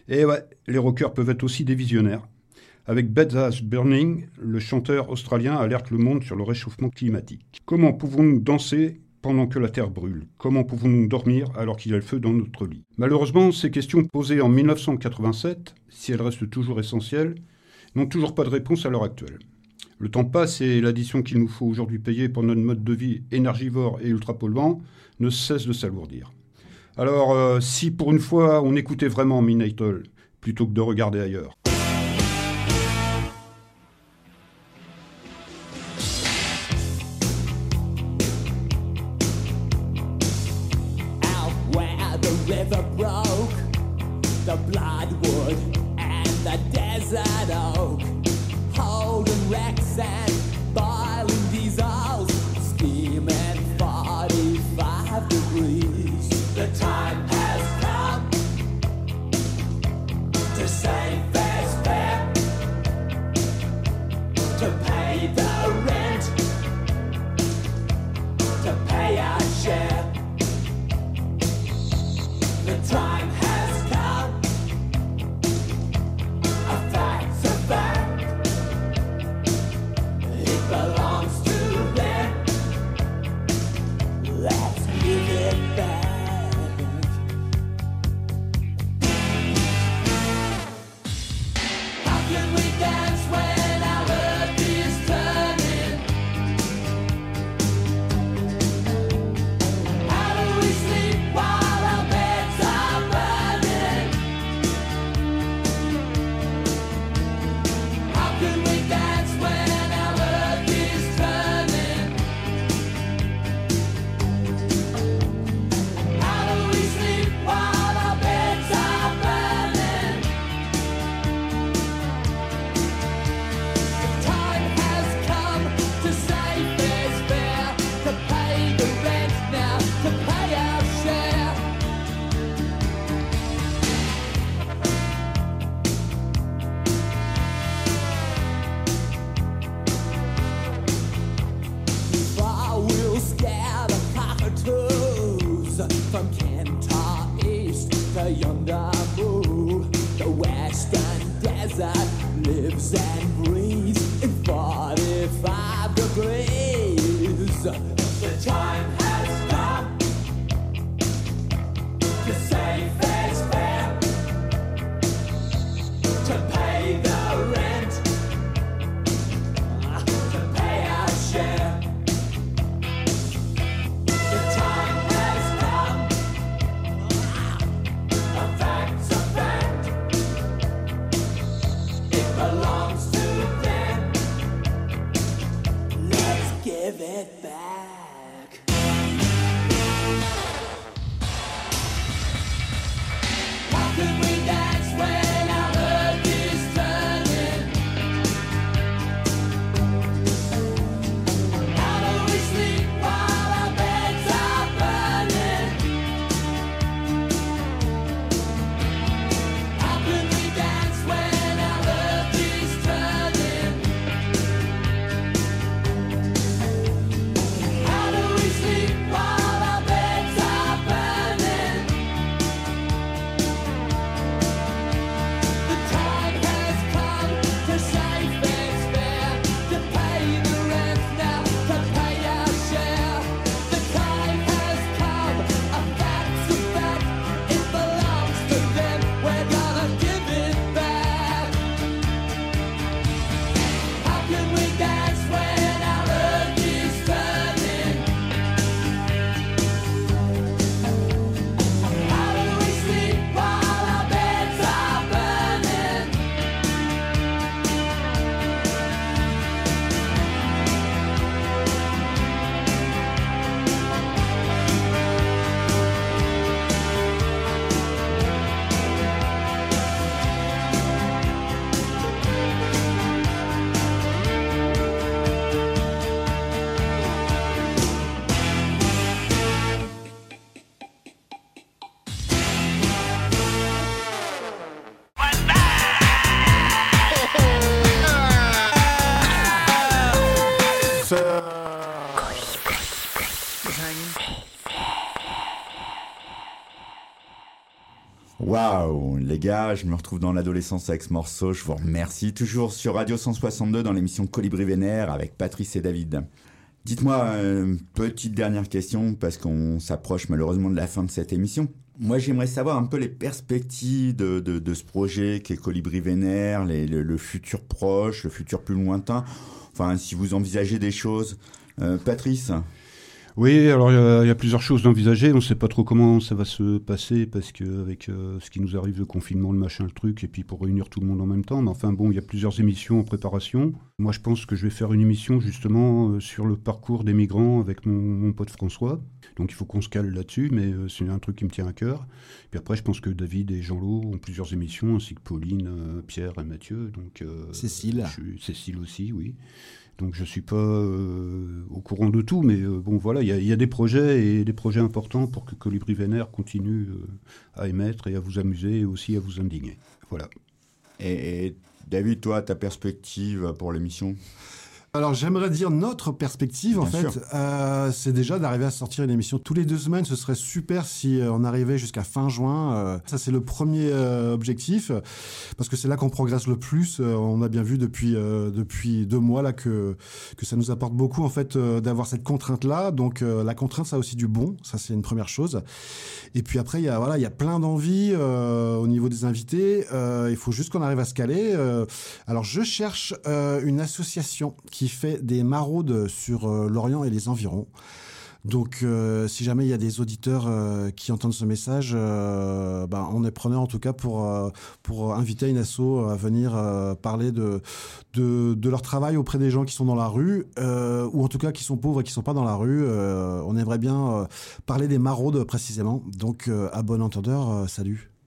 Speaker 5: Et ouais, les rockers peuvent être aussi des visionnaires. Avec Bed As Burning, le chanteur australien alerte le monde sur le réchauffement climatique. Comment pouvons-nous danser pendant que la Terre brûle? Comment pouvons-nous dormir alors qu'il y a le feu dans notre lit? Malheureusement, ces questions posées en 1987, si elles restent toujours essentielles, n'ont toujours pas de réponse à l'heure actuelle. Le temps passe et l'addition qu'il nous faut aujourd'hui payer pour notre mode de vie énergivore et ultra-polluant ne cesse de s'alourdir. Alors, euh, si pour une fois on écoutait vraiment Midnight Oil, plutôt que de regarder ailleurs.
Speaker 15: Cockatoos from Kentar East to yonder move. The western desert lives and breathes in 45 degrees. The time
Speaker 2: les gars, je me retrouve dans l'adolescence avec ce morceau. Je vous remercie. Toujours sur Radio 162 dans l'émission Colibri Vénère avec Patrice et David. Dites-moi, euh, petite dernière question parce qu'on s'approche malheureusement de la fin de cette émission. Moi, j'aimerais savoir un peu les perspectives de, ce projet qui est Colibri Vénère, le futur proche, le futur plus lointain. Enfin, si vous envisagez des choses. Euh, Patrice
Speaker 5: Oui, alors il y a- il y, a plusieurs choses d'envisager. On ne sait pas trop comment ça va se passer parce que avec euh, ce qui nous arrive, le confinement, le machin, le truc, et puis pour réunir tout le monde en même temps. Mais enfin bon, il y a plusieurs émissions en préparation. Moi, je pense que je vais faire une émission justement euh, sur le parcours des migrants avec mon, mon pote François. Donc il faut qu'on se cale là-dessus, mais euh, c'est un truc qui me tient à cœur. Puis après, je pense que David et Jean-Lot ont plusieurs émissions, ainsi que Pauline, Pierre et Mathieu. Donc
Speaker 3: Cécile.
Speaker 5: je Cécile aussi, oui. Donc je suis pas euh, au courant de tout, mais euh, bon voilà, il y, a- des projets et des projets importants pour que Colibri Vénère continue euh, à émettre et à vous amuser et aussi à vous indigner. Voilà.
Speaker 2: et David, toi, ta perspective pour l'émission?
Speaker 3: Alors j'aimerais dire notre perspective en fait, euh, c'est déjà d'arriver à sortir une émission tous les deux semaines. Ce serait super si euh, on arrivait jusqu'à fin juin. euh, ça c'est le premier euh, objectif parce que c'est là qu'on progresse le plus. Euh, on a bien vu depuis euh, depuis deux mois là que que ça nous apporte beaucoup en fait d'avoir cette contrainte là. Donc euh, la contrainte ça a aussi du bon. Ça c'est une première chose. Et puis après il y a voilà il y a plein d'envies euh, au niveau des invités. Euh, il faut juste qu'on arrive à se caler. Euh, alors je cherche euh, une association qui fait des maraudes sur euh, l'Orient et les environs. Donc, euh, si jamais il y a des auditeurs euh, qui entendent ce message, ben, on est preneur en tout cas pour, pour inviter une asso à venir parler de, de, de leur travail auprès des gens qui sont dans la rue, ou en tout cas qui sont pauvres et qui sont pas dans la rue. On aimerait bien parler des maraudes précisément. Donc, à bon entendeur, salut.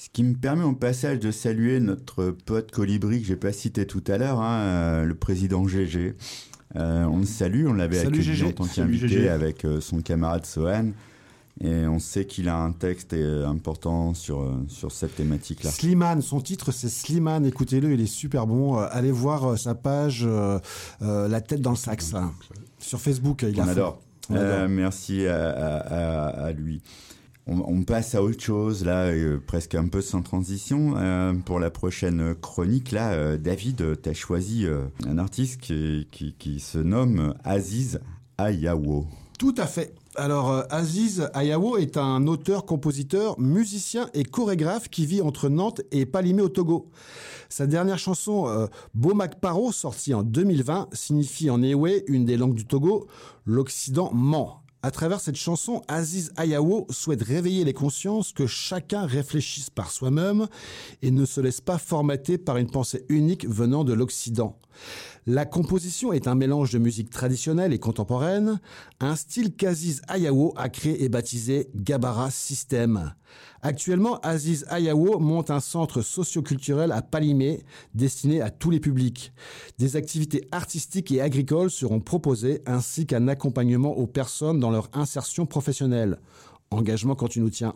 Speaker 2: Ce qui me permet au passage de saluer notre pote Colibri que j'ai pas cité tout à l'heure, hein, euh, le président GG. Euh, on le salue, on l'avait accueilli en tant qu'invité avec euh, son camarade Sohan. Et on sait qu'il a un texte important sur, sur cette thématique-là.
Speaker 3: Slimane, son titre c'est Slimane, écoutez-le, il est super bon. Allez voir sa page euh, euh, La tête dans le sax hein. sur Facebook. Il
Speaker 2: On
Speaker 3: a fait-
Speaker 2: adore.
Speaker 3: On adore.
Speaker 2: Merci à, à- à- à lui. On, passe à autre chose, là, euh, presque un peu sans transition. Euh, pour la prochaine chronique, là, euh, David, tu as choisi un artiste qui, qui, se nomme Aziz Ayawo.
Speaker 3: Tout à fait. Alors, Aziz Ayawo est un auteur, compositeur, musicien et chorégraphe qui vit entre Nantes et Palimé au Togo. Sa dernière chanson, euh, Bomak Paro, sortie en 2020, signifie en Ewe, une des langues du Togo, l'Occident ment. À travers cette chanson, Aziz Ayawo souhaite réveiller les consciences que chacun réfléchisse par soi-même et ne se laisse pas formater par une pensée unique venant de l'Occident. La composition est un mélange de musique traditionnelle et contemporaine, un style qu'Aziz Ayawo a créé et baptisé Gabara System. Actuellement, Aziz Ayawo monte un centre socioculturel à Palimé destiné à tous les publics. Des activités artistiques et agricoles seront proposées ainsi qu'un accompagnement aux personnes dans leur insertion professionnelle. Engagement quand tu nous tiens.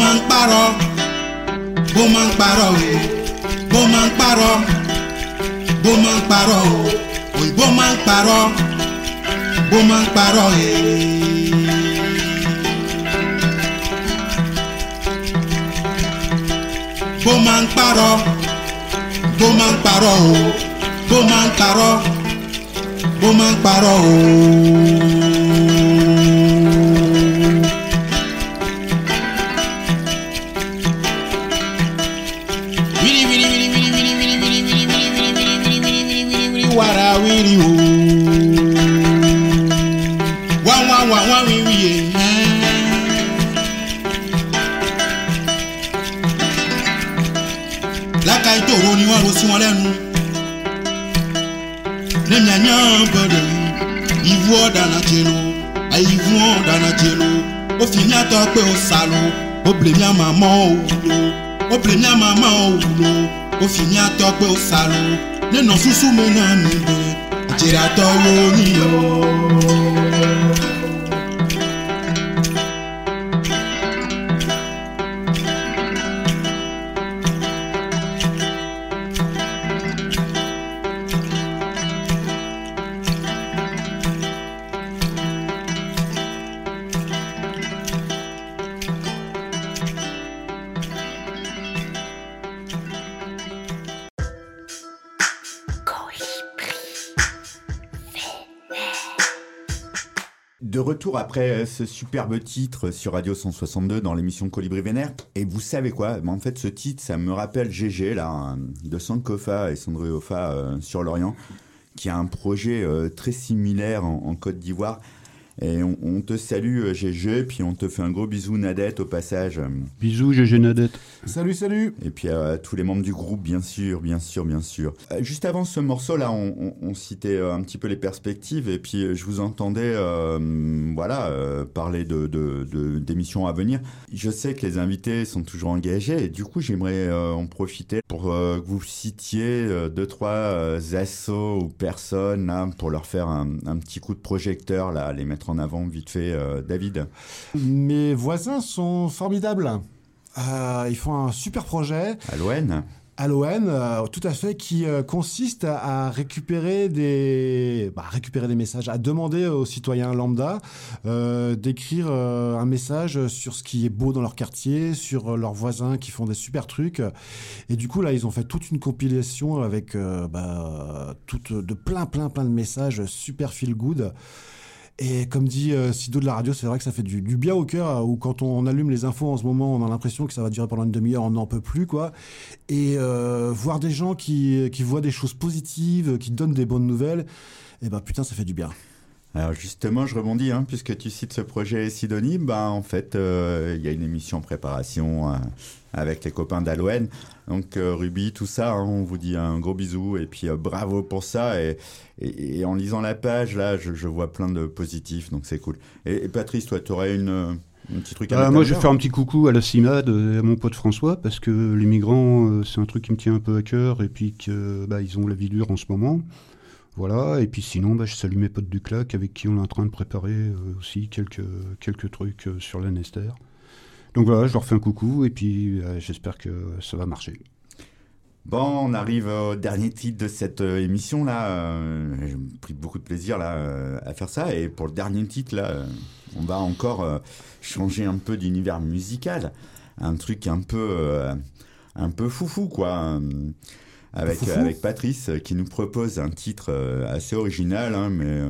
Speaker 16: Máa ń parọ́ bó máa ń parọ́ o bó máa ń parọ́ bó máa ń parọ́ o òyìnbó máa ń parọ́ bó máa ń parọ́ o. bó máa ń parọ́ bó máa ń parọ́ o bó máa ń parọ́ bó máa ń parọ́ o. tɔgbe wo salo wobli mía mamɔwo wulo wobli mía mamɔwo wulo wofi mía tɔgbe o salo nenɔ susu me na mi le dzedzera tɔwo nyi o.
Speaker 2: après euh, ce superbe titre sur Radio 162 dans l'émission Colibri Vénère. Et vous savez quoi? Ben, En fait, ce titre, ça me rappelle GG, là, hein, de Sankofa et Sandriofa euh, sur l'Orient, qui a un projet euh, très similaire en Côte d'Ivoire. Et on, on te salue, euh, GG, puis on te fait un gros bisou, Nadette, au passage.
Speaker 5: Bisous, GG Nadette.
Speaker 3: Salut, salut.
Speaker 2: Et puis à tous les membres du groupe, bien sûr, bien sûr, bien sûr. Euh, juste avant ce morceau-là, on, on- on citait euh, un petit peu les perspectives, et puis euh, je vous entendais, euh, voilà, euh, parler de, de, de- d'émissions à venir. Je sais que les invités sont toujours engagés, et du coup, j'aimerais euh, en profiter pour euh, que vous citiez euh, deux, trois euh, assos ou personnes, là, pour leur faire un, un petit coup de projecteur, là, les mettre en avant vite fait, euh, David.
Speaker 3: Mes voisins sont formidables. Euh, ils font un super projet.
Speaker 2: À l'ON
Speaker 3: À l'ON, euh, tout à fait, qui euh, consiste à, à récupérer des, bah, récupérer des messages, à demander aux citoyens lambda euh, d'écrire un message sur ce qui est beau dans leur quartier, sur leurs voisins qui font des super trucs. Et du coup, là, ils ont fait toute une compilation avec bah, toute, de plein, plein, plein de messages super feel good. Et comme dit euh, Sido de la radio, c'est vrai que ça fait du, bien au cœur, euh, où quand on allume les infos en ce moment, on a l'impression que ça va durer pendant une demi-heure, on n'en peut plus, quoi. Et euh, voir des gens qui, voient des choses positives, qui donnent des bonnes nouvelles, et ben putain, ça fait du bien.
Speaker 2: Alors justement, je rebondis, hein, puisque tu cites ce projet Sidonie, bah, en fait, il y a une émission en préparation avec les copains d'Aloen. Donc euh, Ruby, tout ça, hein, on vous dit un gros bisou et puis euh, bravo pour ça. Et, et- et en lisant la page, là, je, je vois plein de positifs, donc c'est cool. Et, et Patrice, toi, tu aurais une, euh, un petit truc à
Speaker 5: Ah, moi, je vais faire un petit coucou à la CIMAD et à mon pote François, parce que les migrants, c'est un truc qui me tient un peu à cœur, et puis que bah, ils ont la vie dure en ce moment. Voilà, et puis sinon, bah, je salue mes potes du CLAC avec qui on est en train de préparer aussi quelques, quelques trucs sur la Nester. Donc voilà, je leur fais un coucou, et puis euh, j'espère que ça va marcher.
Speaker 2: Bon, on arrive au dernier titre de cette euh, émission là. Euh, J'ai pris beaucoup de plaisir là à faire ça. Et pour le dernier titre là, on va encore changer un peu d'univers musical, un truc un peu un peu foufou quoi. avec
Speaker 3: Foufou.
Speaker 2: avec Patrice qui nous propose un titre assez original, hein, mais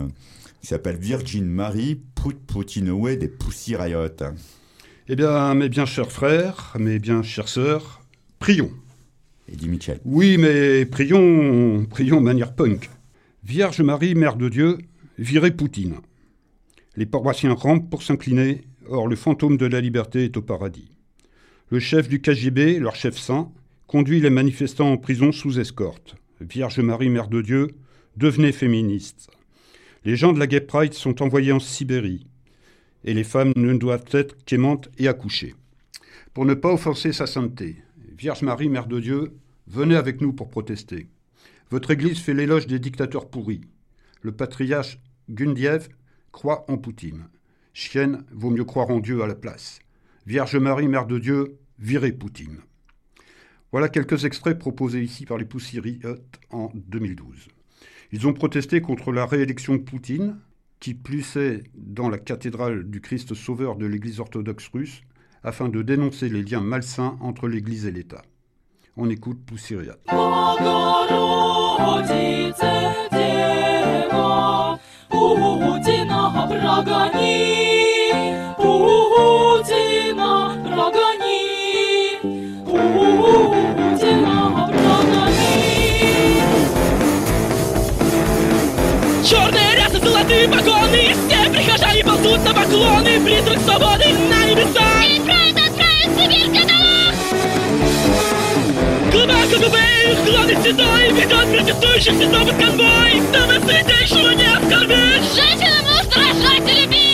Speaker 2: qui s'appelle Virgin Mary Put Putin Away des Pussy Riot.
Speaker 5: Eh bien, mes bien chers frères, mes bien chères sœurs, prions.
Speaker 2: Eddie Mitchell.
Speaker 5: Oui, mais prions, prions de manière punk. Vierge Marie, Mère de Dieu, virez Poutine. Les paroissiens rampent pour s'incliner, Or, le fantôme de la liberté est au paradis. Le chef du KGB, leur chef saint, conduit les manifestants en prison sous escorte. Vierge Marie, Mère de Dieu, devenez féministe. Les gens de la Gay Pride sont envoyés en Sibérie. Et les femmes ne doivent être qu'aimantes et accoucher. Pour ne pas offenser sa sainteté, Vierge Marie, Mère de Dieu, venez avec nous pour protester. Votre Église fait l'éloge des dictateurs pourris. Le patriarche Gundiev croit en Poutine. Chienne, vaut mieux croire en Dieu à la place. Vierge Marie, Mère de Dieu, virez Poutine. Voilà quelques extraits proposés ici par les Poussiriotes en 2012. Ils ont protesté contre la réélection de Poutine, qui plus dans la cathédrale du Christ Sauveur de l'Église orthodoxe russe, afin de dénoncer les liens malsains entre l'Église et l'État. On écoute Poussiriat.
Speaker 17: Это поклоны, призрак свободы на небеса! правда отправит Сибирь каталог! Глава КГБ, главный седой, ведет протестующих седов из конвой! Дабы светейшего не оскорбить! Женщинам нужно рожать и любить!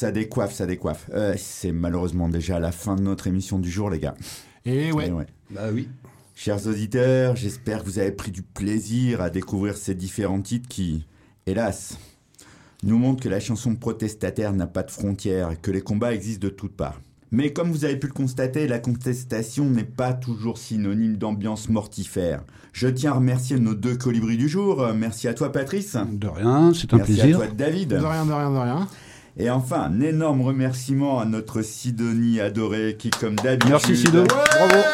Speaker 2: Ça décoiffe, ça décoiffe. Euh, c'est malheureusement déjà la fin de notre émission du jour, les gars.
Speaker 3: Et ouais.
Speaker 5: Bah oui.
Speaker 2: Chers auditeurs, j'espère que vous avez pris du plaisir à découvrir ces différents titres qui, hélas, nous montrent que la chanson protestataire n'a pas de frontières et que les combats existent de toutes parts. Mais comme vous avez pu le constater, la contestation n'est pas toujours synonyme d'ambiance mortifère. Je tiens à remercier nos deux colibris du jour. Euh, Merci à toi Patrice.
Speaker 5: De rien, c'est un
Speaker 2: Merci
Speaker 5: plaisir.
Speaker 2: à toi David.
Speaker 3: De rien, de rien, de rien.
Speaker 2: Et enfin, un énorme remerciement à notre Sidonie adorée qui, comme d'habitude,
Speaker 5: Merci, Sido.
Speaker 2: Bravo.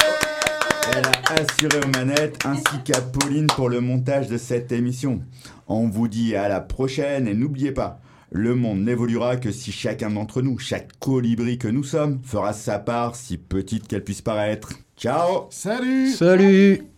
Speaker 2: Elle a assuré aux manettes, ainsi qu'à Pauline pour le montage de cette émission. On vous dit à la prochaine et n'oubliez pas, le monde n'évoluera que si chacun d'entre nous, chaque colibri que nous sommes, fera sa part, si petite qu'elle puisse paraître. Ciao
Speaker 3: Salut
Speaker 5: Salut